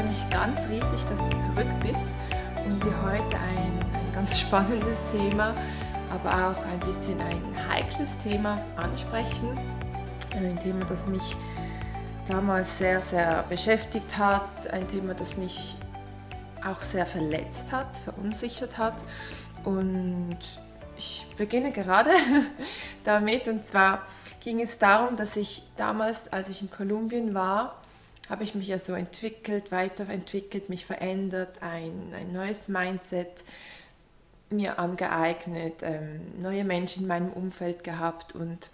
Freue mich ganz riesig, dass du zurück bist und wir heute ein, ein ganz spannendes Thema, aber auch ein bisschen ein heikles Thema ansprechen. Ein Thema, das mich damals sehr, sehr beschäftigt hat, ein Thema, das mich auch sehr verletzt hat, verunsichert hat. Und ich beginne gerade damit. Und zwar ging es darum, dass ich damals, als ich in Kolumbien war, habe ich mich ja so entwickelt, weiterentwickelt, mich verändert, ein, ein neues Mindset mir angeeignet, ähm, neue Menschen in meinem Umfeld gehabt und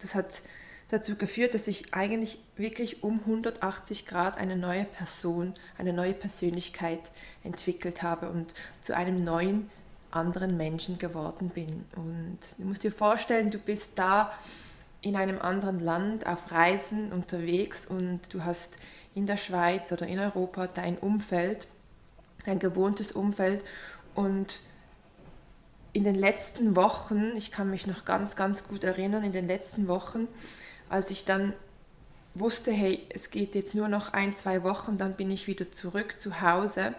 das hat dazu geführt, dass ich eigentlich wirklich um 180 Grad eine neue Person, eine neue Persönlichkeit entwickelt habe und zu einem neuen anderen Menschen geworden bin. Und du musst dir vorstellen, du bist da in einem anderen Land auf Reisen unterwegs und du hast in der Schweiz oder in Europa dein Umfeld, dein gewohntes Umfeld und in den letzten Wochen, ich kann mich noch ganz, ganz gut erinnern, in den letzten Wochen als ich dann wusste, hey, es geht jetzt nur noch ein, zwei Wochen, dann bin ich wieder zurück zu Hause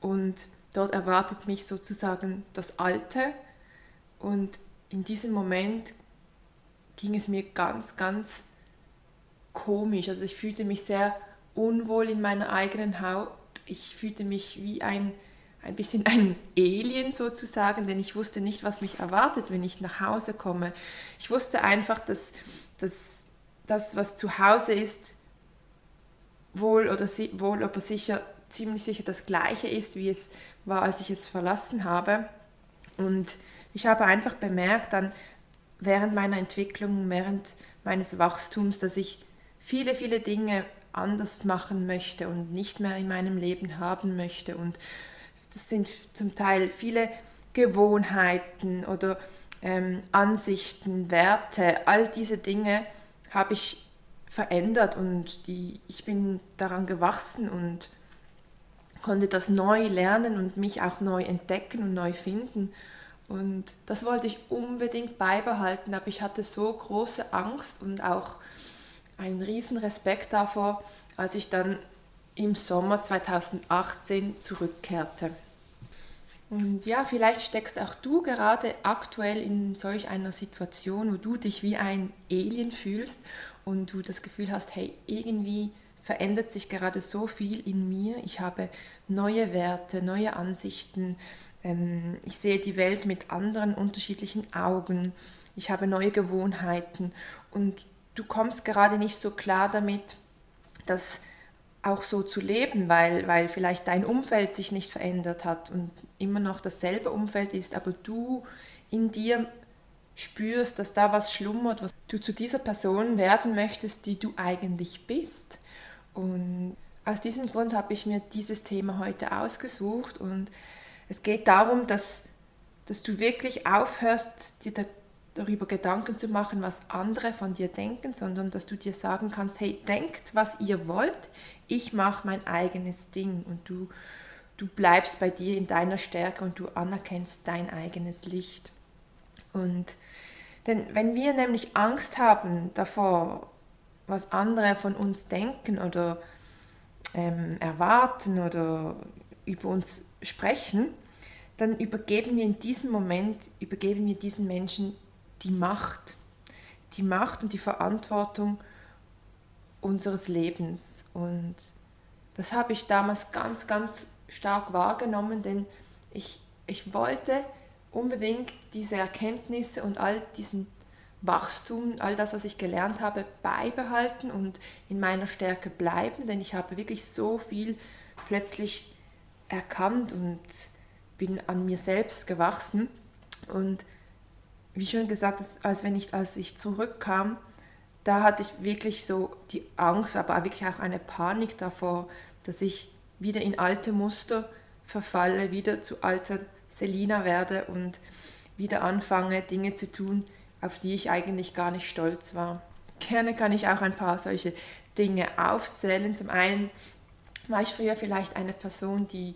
und dort erwartet mich sozusagen das Alte. Und in diesem Moment ging es mir ganz, ganz komisch. Also ich fühlte mich sehr unwohl in meiner eigenen Haut. Ich fühlte mich wie ein, ein bisschen ein Alien sozusagen, denn ich wusste nicht, was mich erwartet, wenn ich nach Hause komme. Ich wusste einfach, dass, dass das, was zu Hause ist, wohl oder wohl aber sicher, ziemlich sicher das gleiche ist, wie es war, als ich es verlassen habe. Und ich habe einfach bemerkt, dann während meiner Entwicklung, während meines Wachstums, dass ich viele, viele Dinge anders machen möchte und nicht mehr in meinem Leben haben möchte. Und das sind zum Teil viele Gewohnheiten oder ähm, Ansichten, Werte, all diese Dinge, habe ich verändert und die, ich bin daran gewachsen und konnte das neu lernen und mich auch neu entdecken und neu finden. Und das wollte ich unbedingt beibehalten, aber ich hatte so große Angst und auch einen riesen Respekt davor, als ich dann im Sommer 2018 zurückkehrte. Und ja, vielleicht steckst auch du gerade aktuell in solch einer Situation, wo du dich wie ein Alien fühlst und du das Gefühl hast, hey, irgendwie verändert sich gerade so viel in mir. Ich habe neue Werte, neue Ansichten. Ähm, ich sehe die Welt mit anderen unterschiedlichen Augen. Ich habe neue Gewohnheiten und du kommst gerade nicht so klar damit, dass auch so zu leben, weil, weil vielleicht dein Umfeld sich nicht verändert hat und immer noch dasselbe Umfeld ist, aber du in dir spürst, dass da was schlummert, was du zu dieser Person werden möchtest, die du eigentlich bist. Und aus diesem Grund habe ich mir dieses Thema heute ausgesucht und es geht darum, dass, dass du wirklich aufhörst, dir darüber Gedanken zu machen, was andere von dir denken, sondern dass du dir sagen kannst, hey, denkt, was ihr wollt, ich mache mein eigenes Ding und du, du bleibst bei dir in deiner Stärke und du anerkennst dein eigenes Licht. Und denn wenn wir nämlich Angst haben davor, was andere von uns denken oder ähm, erwarten oder über uns sprechen, dann übergeben wir in diesem Moment, übergeben wir diesen Menschen die Macht, die Macht und die Verantwortung unseres Lebens. Und das habe ich damals ganz, ganz stark wahrgenommen, denn ich, ich wollte unbedingt diese Erkenntnisse und all diesen Wachstum, all das, was ich gelernt habe, beibehalten und in meiner Stärke bleiben, denn ich habe wirklich so viel plötzlich erkannt und bin an mir selbst gewachsen. Und wie schon gesagt, als, wenn ich, als ich zurückkam, da hatte ich wirklich so die Angst, aber wirklich auch eine Panik davor, dass ich wieder in alte Muster verfalle, wieder zu alter Selina werde und wieder anfange, Dinge zu tun, auf die ich eigentlich gar nicht stolz war. Gerne kann ich auch ein paar solche Dinge aufzählen. Zum einen war ich früher vielleicht eine Person, die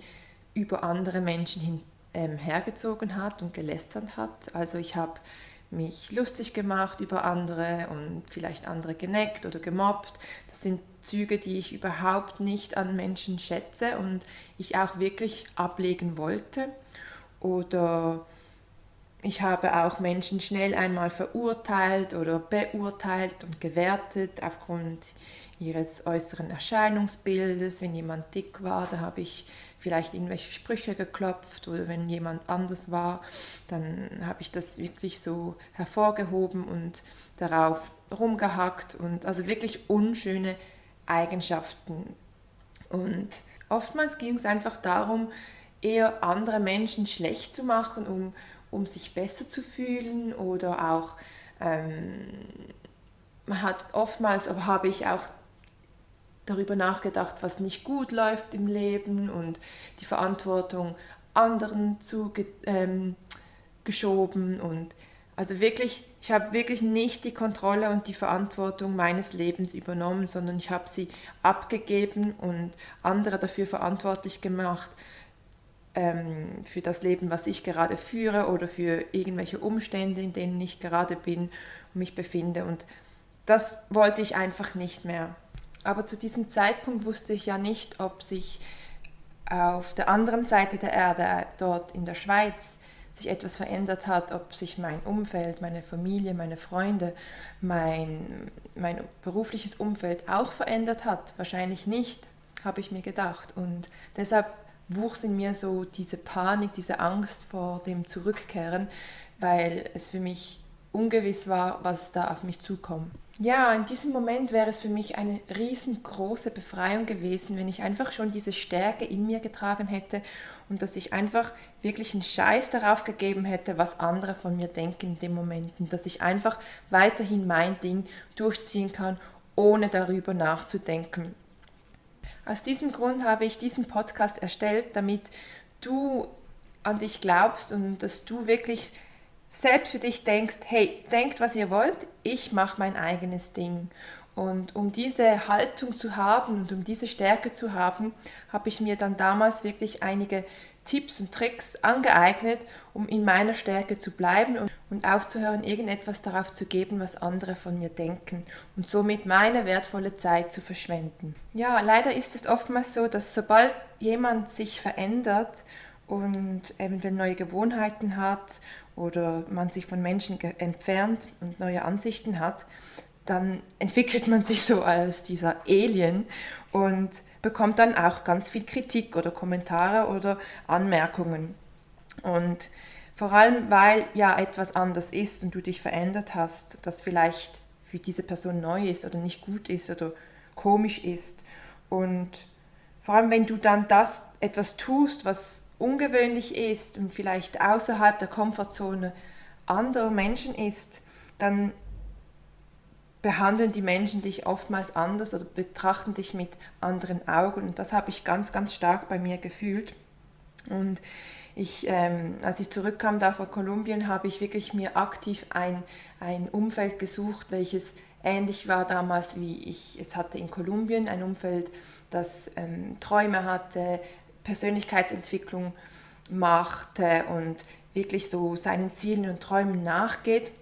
über andere Menschen hin, ähm, hergezogen hat und gelästert hat. Also ich habe mich lustig gemacht über andere und vielleicht andere geneckt oder gemobbt. Das sind Züge, die ich überhaupt nicht an Menschen schätze und ich auch wirklich ablegen wollte. Oder ich habe auch Menschen schnell einmal verurteilt oder beurteilt und gewertet aufgrund ihres äußeren Erscheinungsbildes. Wenn jemand dick war, da habe ich vielleicht irgendwelche Sprüche geklopft oder wenn jemand anders war, dann habe ich das wirklich so hervorgehoben und darauf rumgehackt und also wirklich unschöne Eigenschaften. Und oftmals ging es einfach darum, eher andere Menschen schlecht zu machen, um, um sich besser zu fühlen oder auch ähm, man hat oftmals, aber habe ich auch darüber nachgedacht, was nicht gut läuft im Leben und die Verantwortung anderen zugeschoben. Ähm, und also wirklich, ich habe wirklich nicht die Kontrolle und die Verantwortung meines Lebens übernommen, sondern ich habe sie abgegeben und andere dafür verantwortlich gemacht, ähm, für das Leben, was ich gerade führe oder für irgendwelche Umstände, in denen ich gerade bin und mich befinde. Und das wollte ich einfach nicht mehr. Aber zu diesem Zeitpunkt wusste ich ja nicht, ob sich auf der anderen Seite der Erde, dort in der Schweiz, sich etwas verändert hat, ob sich mein Umfeld, meine Familie, meine Freunde, mein, mein berufliches Umfeld auch verändert hat. Wahrscheinlich nicht, habe ich mir gedacht. Und deshalb wuchs in mir so diese Panik, diese Angst vor dem Zurückkehren, weil es für mich ungewiss war, was da auf mich zukommt. Ja, in diesem Moment wäre es für mich eine riesengroße Befreiung gewesen, wenn ich einfach schon diese Stärke in mir getragen hätte und dass ich einfach wirklich einen Scheiß darauf gegeben hätte, was andere von mir denken in dem Moment und dass ich einfach weiterhin mein Ding durchziehen kann, ohne darüber nachzudenken. Aus diesem Grund habe ich diesen Podcast erstellt, damit du an dich glaubst und dass du wirklich selbst für dich denkst, hey, denkt, was ihr wollt, ich mache mein eigenes Ding. Und um diese Haltung zu haben und um diese Stärke zu haben, habe ich mir dann damals wirklich einige Tipps und Tricks angeeignet, um in meiner Stärke zu bleiben und, aufzuhören, irgendetwas darauf zu geben, was andere von mir denken und somit meine wertvolle Zeit zu verschwenden. Ja, leider ist es oftmals so, dass sobald jemand sich verändert und eventuell neue Gewohnheiten hat oder man sich von Menschen entfernt und neue Ansichten hat, dann entwickelt man sich so als dieser Alien und bekommt dann auch ganz viel Kritik oder Kommentare oder Anmerkungen. Und vor allem, weil ja etwas anders ist und du dich verändert hast, das vielleicht für diese Person neu ist oder nicht gut ist oder komisch ist. Und vor allem, wenn du dann das etwas tust, was ungewöhnlich ist und vielleicht außerhalb der Komfortzone anderer Menschen ist, dann behandeln die Menschen dich oftmals anders oder betrachten dich mit anderen Augen. Und das habe ich ganz, ganz stark bei mir gefühlt. Und ich, ähm, als ich zurückkam da von Kolumbien, habe ich wirklich mir aktiv ein, ein Umfeld gesucht, welches ähnlich war damals, wie ich es hatte in Kolumbien. Ein Umfeld, das ähm, Träume hatte, Persönlichkeitsentwicklung macht und wirklich so seinen Zielen und Träumen nachgeht.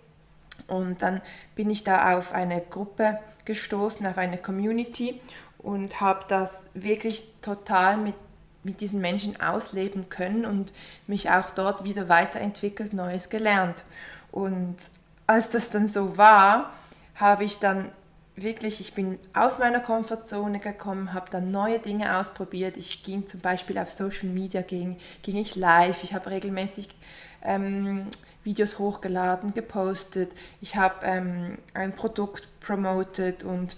Und dann bin ich da auf eine Gruppe gestoßen, auf eine Community und habe das wirklich total mit, mit diesen Menschen ausleben können und mich auch dort wieder weiterentwickelt, Neues gelernt. Und als das dann so war, habe ich dann wirklich, ich bin aus meiner Komfortzone gekommen, habe dann neue Dinge ausprobiert. Ich ging zum Beispiel auf Social Media, ging, ging ich live, ich habe regelmäßig ähm, Videos hochgeladen, gepostet, ich habe ähm, ein Produkt promoted und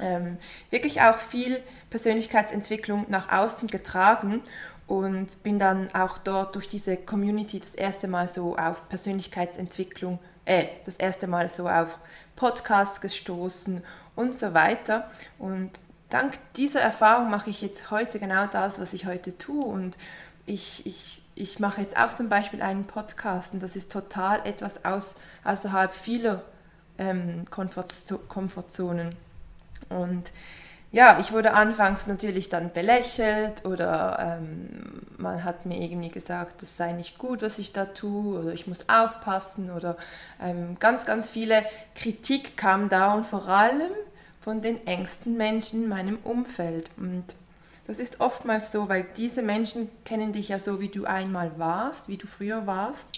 ähm, wirklich auch viel Persönlichkeitsentwicklung nach außen getragen und bin dann auch dort durch diese Community das erste Mal so auf Persönlichkeitsentwicklung äh, das erste Mal so auf Podcasts gestoßen und so weiter. Und dank dieser Erfahrung mache ich jetzt heute genau das, was ich heute tue. Und ich, ich, ich mache jetzt auch zum Beispiel einen Podcast und das ist total etwas aus, außerhalb vieler ähm, Komfortzonen. Und ja, ich wurde anfangs natürlich dann belächelt oder ähm, man hat mir irgendwie gesagt, das sei nicht gut, was ich da tue oder ich muss aufpassen oder ähm, ganz, ganz viele Kritik kam da und vor allem von den engsten Menschen in meinem Umfeld. Und das ist oftmals so, weil diese Menschen kennen dich ja so, wie du einmal warst, wie du früher warst.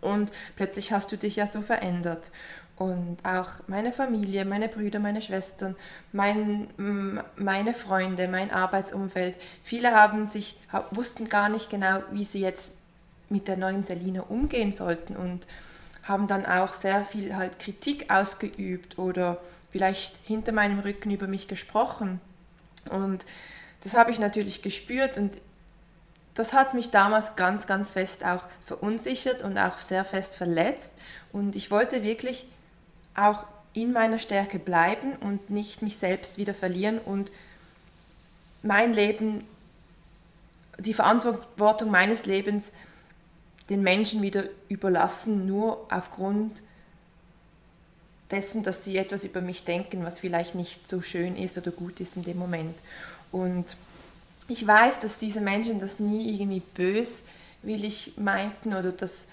Und plötzlich hast du dich ja so verändert. Und auch meine Familie, meine Brüder, meine Schwestern, mein, meine Freunde, mein Arbeitsumfeld, viele haben sich, wussten gar nicht genau, wie sie jetzt mit der neuen Selina umgehen sollten und haben dann auch sehr viel halt Kritik ausgeübt oder vielleicht hinter meinem Rücken über mich gesprochen. Und das habe ich natürlich gespürt und das hat mich damals ganz, ganz fest auch verunsichert und auch sehr fest verletzt. Und ich wollte wirklich auch in meiner Stärke bleiben und nicht mich selbst wieder verlieren und mein Leben, die Verantwortung meines Lebens den Menschen wieder überlassen, nur aufgrund dessen, dass sie etwas über mich denken, was vielleicht nicht so schön ist oder gut ist in dem Moment. Und ich weiß, dass diese Menschen das nie irgendwie böswillig meinten oder das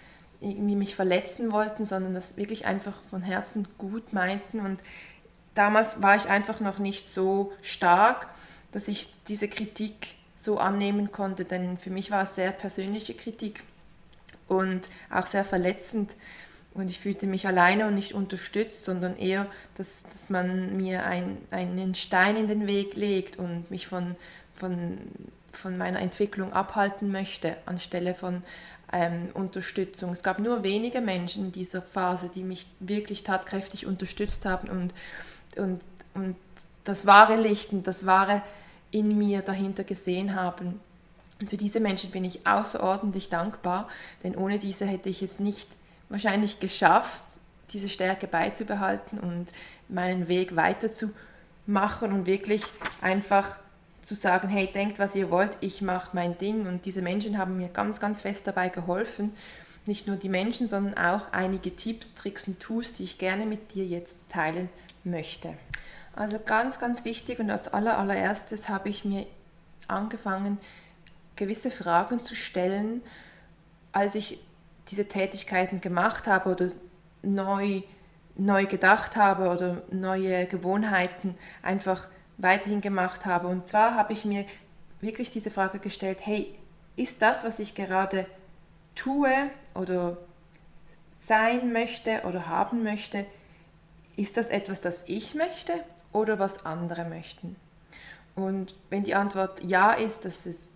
irgendwie mich verletzen wollten, sondern das wirklich einfach von Herzen gut meinten. Und damals war ich einfach noch nicht so stark, dass ich diese Kritik so annehmen konnte, denn für mich war es sehr persönliche Kritik und auch sehr verletzend. Und ich fühlte mich alleine und nicht unterstützt, sondern eher, dass, dass man mir ein, einen Stein in den Weg legt und mich von, von, von meiner Entwicklung abhalten möchte, anstelle von ähm, Unterstützung. Es gab nur wenige Menschen in dieser Phase, die mich wirklich tatkräftig unterstützt haben und, und, und das wahre Licht und das wahre in mir dahinter gesehen haben. Und für diese Menschen bin ich außerordentlich dankbar, denn ohne diese hätte ich es nicht wahrscheinlich geschafft, diese Stärke beizubehalten und meinen Weg weiterzumachen und wirklich einfach zu sagen, hey, denkt, was ihr wollt, ich mache mein Ding. Und diese Menschen haben mir ganz, ganz fest dabei geholfen. Nicht nur die Menschen, sondern auch einige Tipps, Tricks und Tools, die ich gerne mit dir jetzt teilen möchte. Also ganz, ganz wichtig und als aller, allererstes habe ich mir angefangen, gewisse Fragen zu stellen, als ich diese Tätigkeiten gemacht habe oder neu, neu gedacht habe oder neue Gewohnheiten einfach weiterhin gemacht habe. Und zwar habe ich mir wirklich diese Frage gestellt, hey, ist das, was ich gerade tue oder sein möchte oder haben möchte, ist das etwas, das ich möchte oder was andere möchten? Und wenn die Antwort ja ist, dass es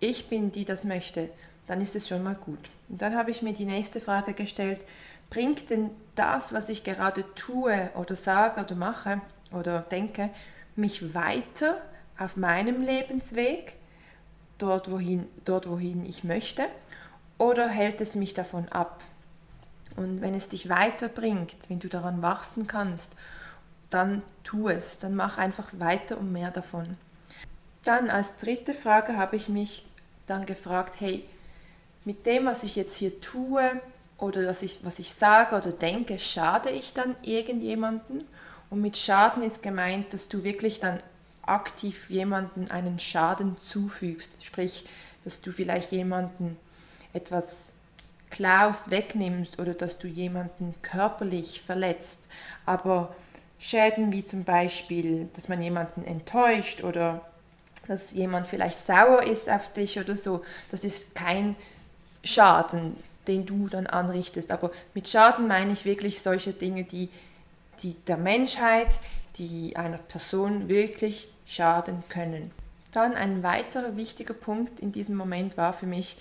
ich bin, die das möchte, dann ist es schon mal gut. Und dann habe ich mir die nächste Frage gestellt, bringt denn das, was ich gerade tue oder sage oder mache oder denke, mich weiter auf meinem Lebensweg, dort wohin, dort wohin ich möchte, oder hält es mich davon ab? Und wenn es dich weiterbringt, wenn du daran wachsen kannst, dann tu es, dann mach einfach weiter und mehr davon. Dann als dritte Frage habe ich mich dann gefragt, hey, mit dem, was ich jetzt hier tue oder was ich, was ich sage oder denke, schade ich dann irgendjemanden? Und mit Schaden ist gemeint, dass du wirklich dann aktiv jemanden einen Schaden zufügst. Sprich, dass du vielleicht jemanden etwas klaust, wegnimmst oder dass du jemanden körperlich verletzt. Aber Schäden wie zum Beispiel, dass man jemanden enttäuscht oder dass jemand vielleicht sauer ist auf dich oder so, das ist kein Schaden, den du dann anrichtest. Aber mit Schaden meine ich wirklich solche Dinge, die die der Menschheit, die einer Person wirklich schaden können. Dann ein weiterer wichtiger Punkt in diesem Moment war für mich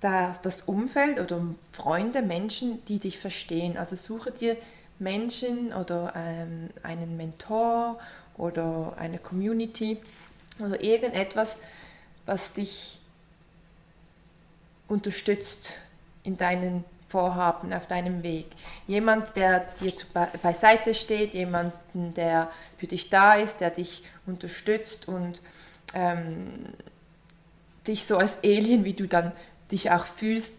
das Umfeld oder Freunde, Menschen, die dich verstehen. Also suche dir Menschen oder ähm, einen Mentor oder eine Community oder irgendetwas, was dich unterstützt in deinen Vorhaben auf deinem Weg. Jemand, der dir beiseite steht, jemanden, der für dich da ist, der dich unterstützt und ähm, dich so als Alien, wie du dann dich auch fühlst,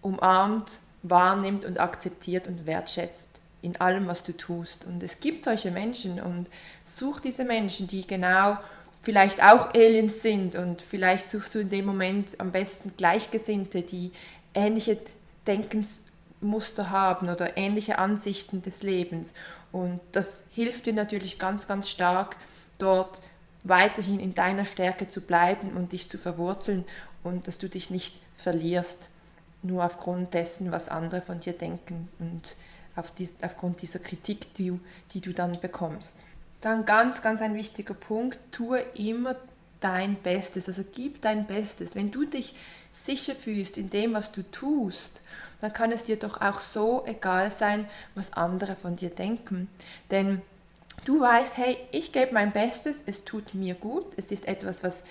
umarmt, wahrnimmt und akzeptiert und wertschätzt in allem, was du tust. Und es gibt solche Menschen und such diese Menschen, die genau vielleicht auch Aliens sind und vielleicht suchst du in dem Moment am besten Gleichgesinnte, die ähnliche Denkensmuster haben oder ähnliche Ansichten des Lebens. Und das hilft dir natürlich ganz, ganz stark, dort weiterhin in deiner Stärke zu bleiben und dich zu verwurzeln und dass du dich nicht verlierst, nur aufgrund dessen, was andere von dir denken und auf dies, aufgrund dieser Kritik, die, die du dann bekommst. Dann ganz, ganz ein wichtiger Punkt, tue immer dein Bestes, also gib dein Bestes. Wenn du dich sicher fühlst in dem, was du tust, dann kann es dir doch auch so egal sein, was andere von dir denken. Denn du weißt, hey, ich gebe mein Bestes, es tut mir gut, es ist etwas, was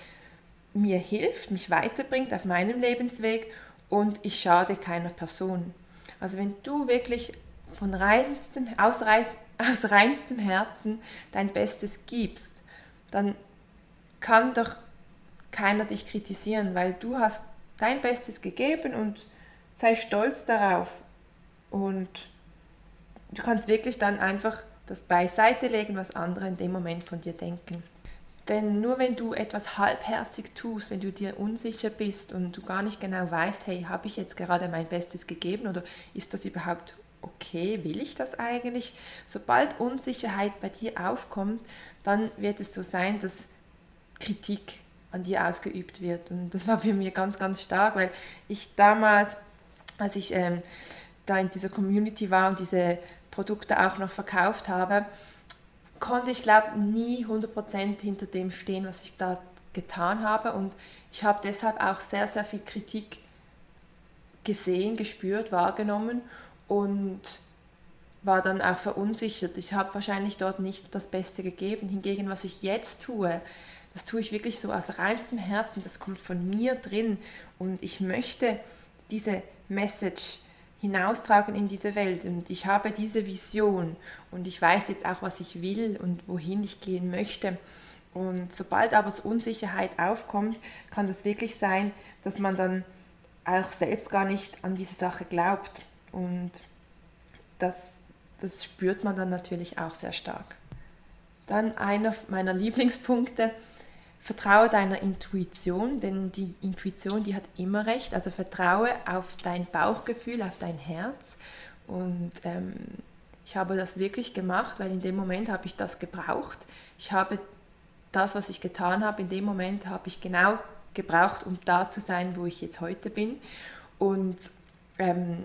mir hilft, mich weiterbringt auf meinem Lebensweg und ich schade keiner Person. Also wenn du wirklich von reinstem, aus, aus reinstem Herzen dein Bestes gibst, dann kann doch keiner dich kritisieren, weil du hast dein Bestes gegeben und sei stolz darauf. Und du kannst wirklich dann einfach das beiseite legen, was andere in dem Moment von dir denken. Denn nur wenn du etwas halbherzig tust, wenn du dir unsicher bist und du gar nicht genau weißt, hey, habe ich jetzt gerade mein Bestes gegeben oder ist das überhaupt okay, will ich das eigentlich? Sobald Unsicherheit bei dir aufkommt, dann wird es so sein, dass Kritik an dir ausgeübt wird. Und das war bei mir ganz, ganz stark, weil ich damals, als ich ähm, da in dieser Community war und diese Produkte auch noch verkauft habe, konnte ich, glaube nie 100% hinter dem stehen, was ich da getan habe. Und ich habe deshalb auch sehr, sehr viel Kritik gesehen, gespürt, wahrgenommen und war dann auch verunsichert. Ich habe wahrscheinlich dort nicht das Beste gegeben. Hingegen, was ich jetzt tue, das tue ich wirklich so aus reinstem Herzen, das kommt von mir drin und ich möchte diese Message hinaustragen in diese Welt und ich habe diese Vision und ich weiß jetzt auch, was ich will und wohin ich gehen möchte. Und sobald aber Unsicherheit aufkommt, kann es wirklich sein, dass man dann auch selbst gar nicht an diese Sache glaubt. Und das, das spürt man dann natürlich auch sehr stark. Dann einer meiner Lieblingspunkte, vertraue deiner Intuition, denn die Intuition, die hat immer recht. Also vertraue auf dein Bauchgefühl, auf dein Herz. Und ähm, ich habe das wirklich gemacht, weil in dem Moment habe ich das gebraucht. Ich habe das, was ich getan habe, in dem Moment habe ich genau gebraucht, um da zu sein, wo ich jetzt heute bin. Und ähm,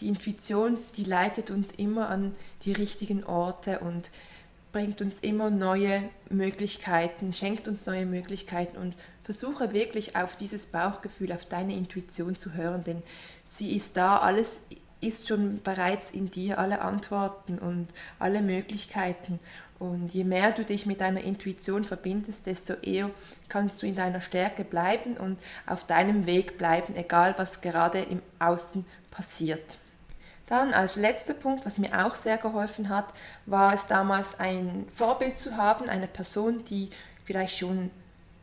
die Intuition, die leitet uns immer an die richtigen Orte und bringt uns immer neue Möglichkeiten, schenkt uns neue Möglichkeiten und versuche wirklich auf dieses Bauchgefühl, auf deine Intuition zu hören, denn sie ist da, alles ist schon bereits in dir, alle Antworten und alle Möglichkeiten. Und je mehr du dich mit deiner Intuition verbindest, desto eher kannst du in deiner Stärke bleiben und auf deinem Weg bleiben, egal was gerade im Außen passiert. Dann als letzter Punkt, was mir auch sehr geholfen hat, war es damals ein Vorbild zu haben, eine Person, die vielleicht schon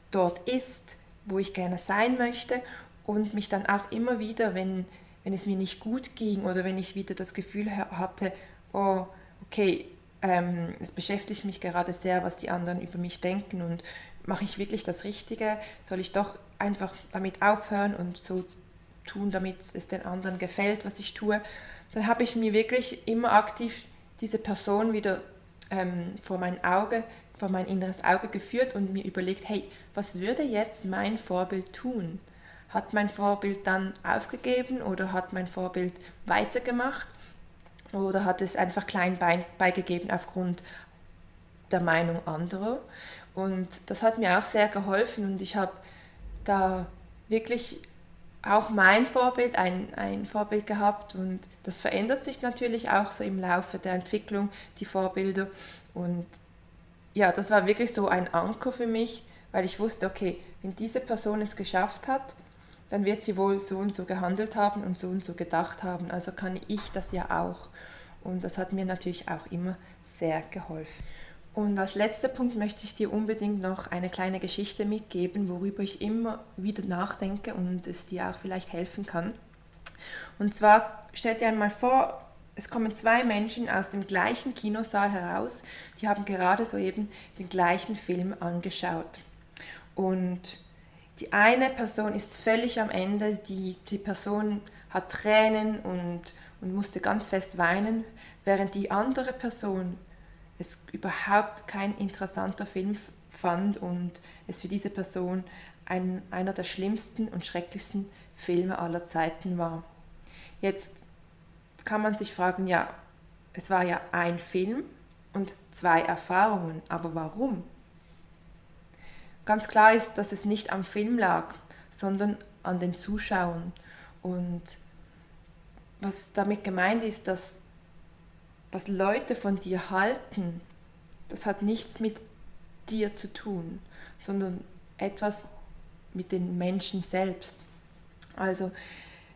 dort ist, wo ich gerne sein möchte und mich dann auch immer wieder, wenn, wenn es mir nicht gut ging oder wenn ich wieder das Gefühl hatte, oh, okay, ähm, es beschäftigt mich gerade sehr, was die anderen über mich denken und mache ich wirklich das Richtige? Soll ich doch einfach damit aufhören und so tun, damit es den anderen gefällt, was ich tue? Dann habe ich mir wirklich immer aktiv diese Person wieder ähm, vor mein Auge, vor mein inneres Auge geführt und mir überlegt, hey, was würde jetzt mein Vorbild tun? Hat mein Vorbild dann aufgegeben oder hat mein Vorbild weitergemacht? Oder hat es einfach klein beigegeben aufgrund der Meinung anderer? Und das hat mir auch sehr geholfen und ich habe da wirklich auch mein Vorbild, ein, ein Vorbild gehabt und das verändert sich natürlich auch so im Laufe der Entwicklung, die Vorbilder. Und ja, das war wirklich so ein Anker für mich, weil ich wusste, okay, wenn diese Person es geschafft hat, dann wird sie wohl so und so gehandelt haben und so und so gedacht haben. Also kann ich das ja auch. Und das hat mir natürlich auch immer sehr geholfen. Und als letzter Punkt möchte ich dir unbedingt noch eine kleine Geschichte mitgeben, worüber ich immer wieder nachdenke und es dir auch vielleicht helfen kann. Und zwar stell dir einmal vor, es kommen zwei Menschen aus dem gleichen Kinosaal heraus, die haben gerade soeben den gleichen Film angeschaut. Und die eine Person ist völlig am Ende, die, die Person hat Tränen und, und musste ganz fest weinen, während die andere Person es überhaupt kein interessanter Film fand und es für diese Person ein, einer der schlimmsten und schrecklichsten Filme aller Zeiten war. Jetzt kann man sich fragen, ja, es war ja ein Film und zwei Erfahrungen, aber warum? Ganz klar ist, dass es nicht am Film lag, sondern an den Zuschauern. Und was damit gemeint ist, dass was Leute von dir halten, das hat nichts mit dir zu tun, sondern etwas mit den Menschen selbst. Also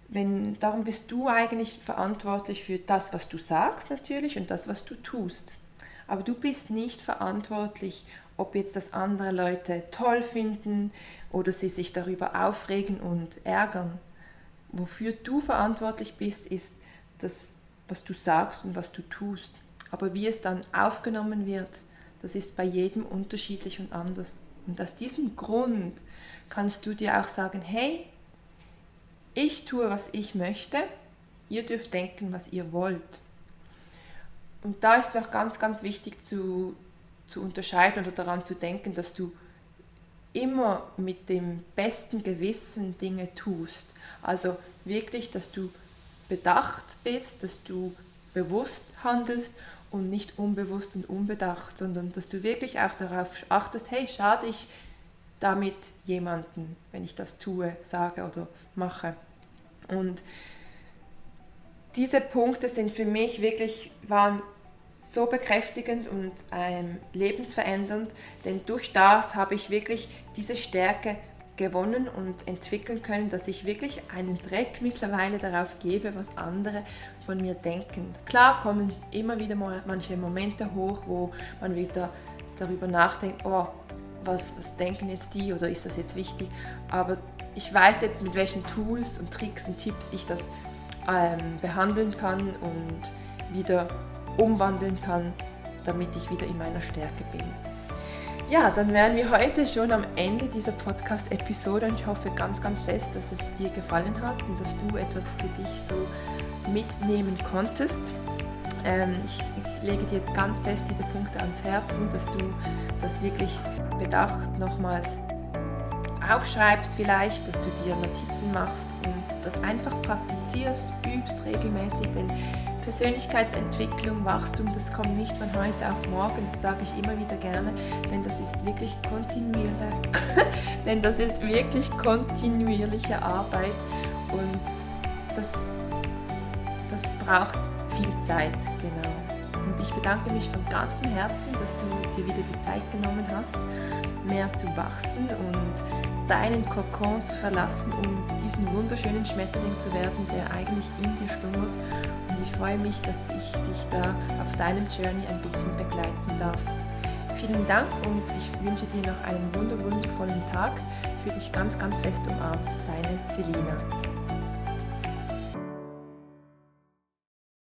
wenn, darum bist du eigentlich verantwortlich für das, was du sagst natürlich und das, was du tust. Aber du bist nicht verantwortlich, ob jetzt das andere Leute toll finden oder sie sich darüber aufregen und ärgern. Wofür du verantwortlich bist, ist das, was du sagst und was du tust. Aber wie es dann aufgenommen wird, das ist bei jedem unterschiedlich und anders. Und aus diesem Grund kannst du dir auch sagen, hey, ich tue, was ich möchte, ihr dürft denken, was ihr wollt. Und da ist noch ganz, ganz wichtig zu, zu unterscheiden oder daran zu denken, dass du immer mit dem besten Gewissen Dinge tust. Also wirklich, dass du bedacht bist, dass du bewusst handelst und nicht unbewusst und unbedacht, sondern dass du wirklich auch darauf achtest, hey, schade ich damit jemanden, wenn ich das tue, sage oder mache. Und diese Punkte sind für mich wirklich, waren so bekräftigend und ähm, lebensverändernd, denn durch das habe ich wirklich diese Stärke gewonnen und entwickeln können, dass ich wirklich einen Dreck mittlerweile darauf gebe, was andere von mir denken. Klar kommen immer wieder manche Momente hoch, wo man wieder darüber nachdenkt, oh, was, was denken jetzt die oder ist das jetzt wichtig, aber ich weiß jetzt, mit welchen Tools und Tricks und Tipps ich das ähm, behandeln kann und wieder umwandeln kann, damit ich wieder in meiner Stärke bin. Ja, dann wären wir heute schon am Ende dieser Podcast-Episode und ich hoffe ganz, ganz fest, dass es dir gefallen hat und dass du etwas für dich so mitnehmen konntest. Ähm, ich, ich lege dir ganz fest diese Punkte ans Herzen, dass du das wirklich bedacht nochmals aufschreibst vielleicht, dass du dir Notizen machst und das einfach praktizierst, übst regelmäßig, denn Persönlichkeitsentwicklung, Wachstum, das kommt nicht von heute auf morgen, das sage ich immer wieder gerne, denn das ist wirklich kontinuierliche, denn das ist wirklich kontinuierliche Arbeit und das, das braucht viel Zeit, genau. Ich bedanke mich von ganzem Herzen, dass du dir wieder die Zeit genommen hast, mehr zu wachsen und deinen Kokon zu verlassen, um diesen wunderschönen Schmetterling zu werden, der eigentlich in dir schlummert. Und ich freue mich, dass ich dich da auf deinem Journey ein bisschen begleiten darf. Vielen Dank und ich wünsche dir noch einen wundervollen Tag. Für dich ganz, ganz fest umarmt, deine Selina.